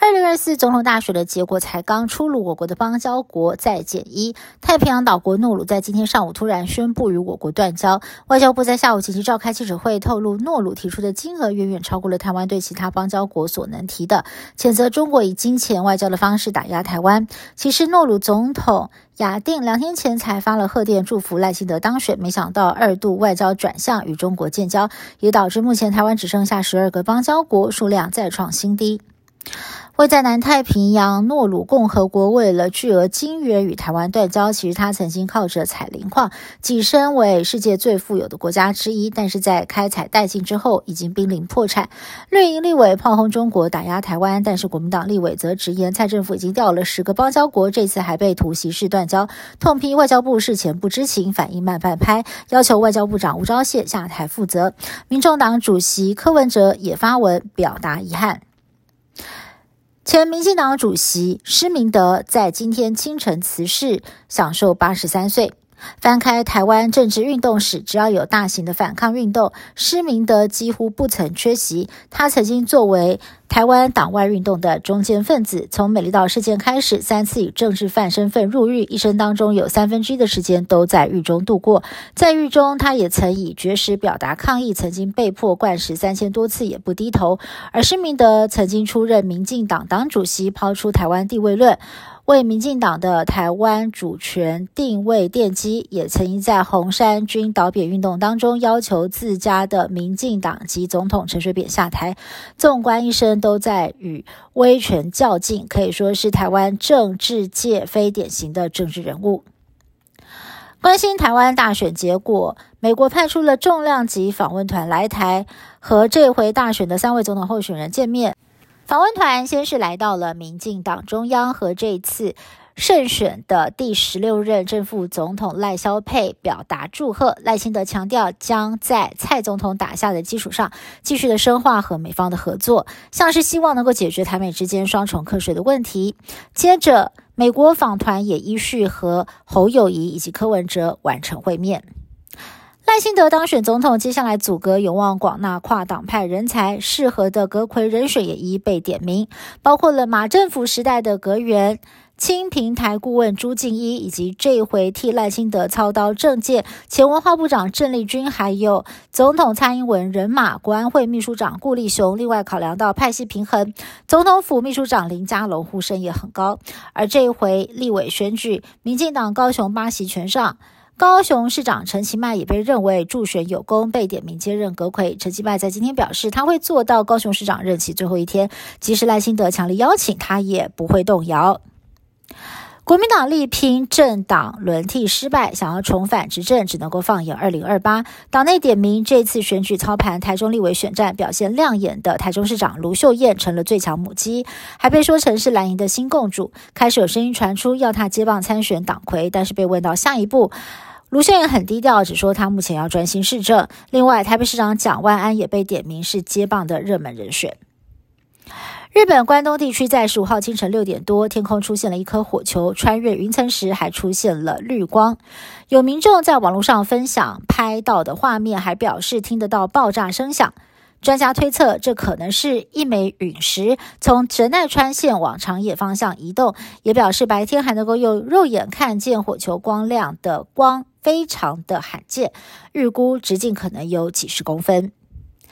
二零二四总统大选的结果才刚出炉，我国的邦交国在减一。太平洋岛国诺鲁在今天上午突然宣布与我国断交。外交部在下午紧急召开记者会，透露诺鲁提出的金额远远超过了台湾对其他邦交国所能提的，谴责中国以金钱外交的方式打压台湾。其实诺鲁总统雅定两天前才发了贺电祝福赖清德当选，没想到二度外交转向与中国建交，也导致目前台湾只剩下十二个邦交国，数量再创新低。位在南太平洋诺鲁共和国，为了巨额金元与台湾断交。其实他曾经靠着采磷矿跻身为世界最富有的国家之一，但是在开采殆尽之后，已经濒临破产。绿营立委炮轰中国打压台湾，但是国民党立委则直言蔡政府已经调了十个邦交国，这次还被突袭式断交，痛批外交部事前不知情，反应慢半拍，要求外交部长吴钊燮下台负责。民众党主席柯文哲也发文表达遗憾。前民进党主席施明德在今天清晨辞世，享受八十三岁。翻开台湾政治运动史，只要有大型的反抗运动，施明德几乎不曾缺席。他曾经作为台湾党外运动的中坚分子，从美丽岛事件开始，三次以政治犯身份入狱，一生当中有三分之一的时间都在狱中度过。在狱中，他也曾以绝食表达抗议，曾经被迫灌食三千多次也不低头。而施明德曾经出任民进党党主席，抛出台湾地位论。为民进党的台湾主权定位奠基，也曾经在红衫军倒扁运动当中要求自家的民进党及总统陈水扁下台。纵观一生，都在与威权较劲，可以说是台湾政治界非典型的政治人物。关心台湾大选结果，美国派出了重量级访问团来台，和这回大选的三位总统候选人见面。访问团先是来到了民进党中央，和这次胜选的第十六任正副总统赖萧佩表达祝贺。赖清德强调，将在蔡总统打下的基础上，继续的深化和美方的合作，像是希望能够解决台美之间双重课税的问题。接着，美国访团也依序和侯友谊以及柯文哲完成会面。赖清德当选总统，接下来组阁有望广纳跨党派人才，适合的阁魁人选也一一被点名，包括了马政府时代的阁员、清平台顾问朱敬一，以及这回替赖清德操刀政界前文化部长郑丽君，还有总统蔡英文人马国安会秘书长顾立雄。另外，考量到派系平衡，总统府秘书长林佳龙呼声也很高。而这一回立委选举，民进党高雄八席全上。高雄市长陈其迈也被认为助选有功，被点名接任阁魁。陈其迈在今天表示，他会做到高雄市长任期最后一天，即使赖清德强力邀请，他也不会动摇。国民党力拼政党轮替失败，想要重返执政，只能够放眼二零二八。党内点名这次选举操盘台中立委选战表现亮眼的台中市长卢秀燕成了最强母鸡，还被说成是蓝营的新共主。开始有声音传出要他接棒参选党魁，但是被问到下一步。卢秀燕很低调，只说她目前要专心市政。另外，台北市长蒋万安也被点名是接棒的热门人选。日本关东地区在十五号清晨六点多，天空出现了一颗火球，穿越云层时还出现了绿光。有民众在网络上分享拍到的画面，还表示听得到爆炸声响。专家推测，这可能是一枚陨石从神奈川县往长野方向移动，也表示白天还能够用肉眼看见火球光亮的光非常的罕见，预估直径可能有几十公分。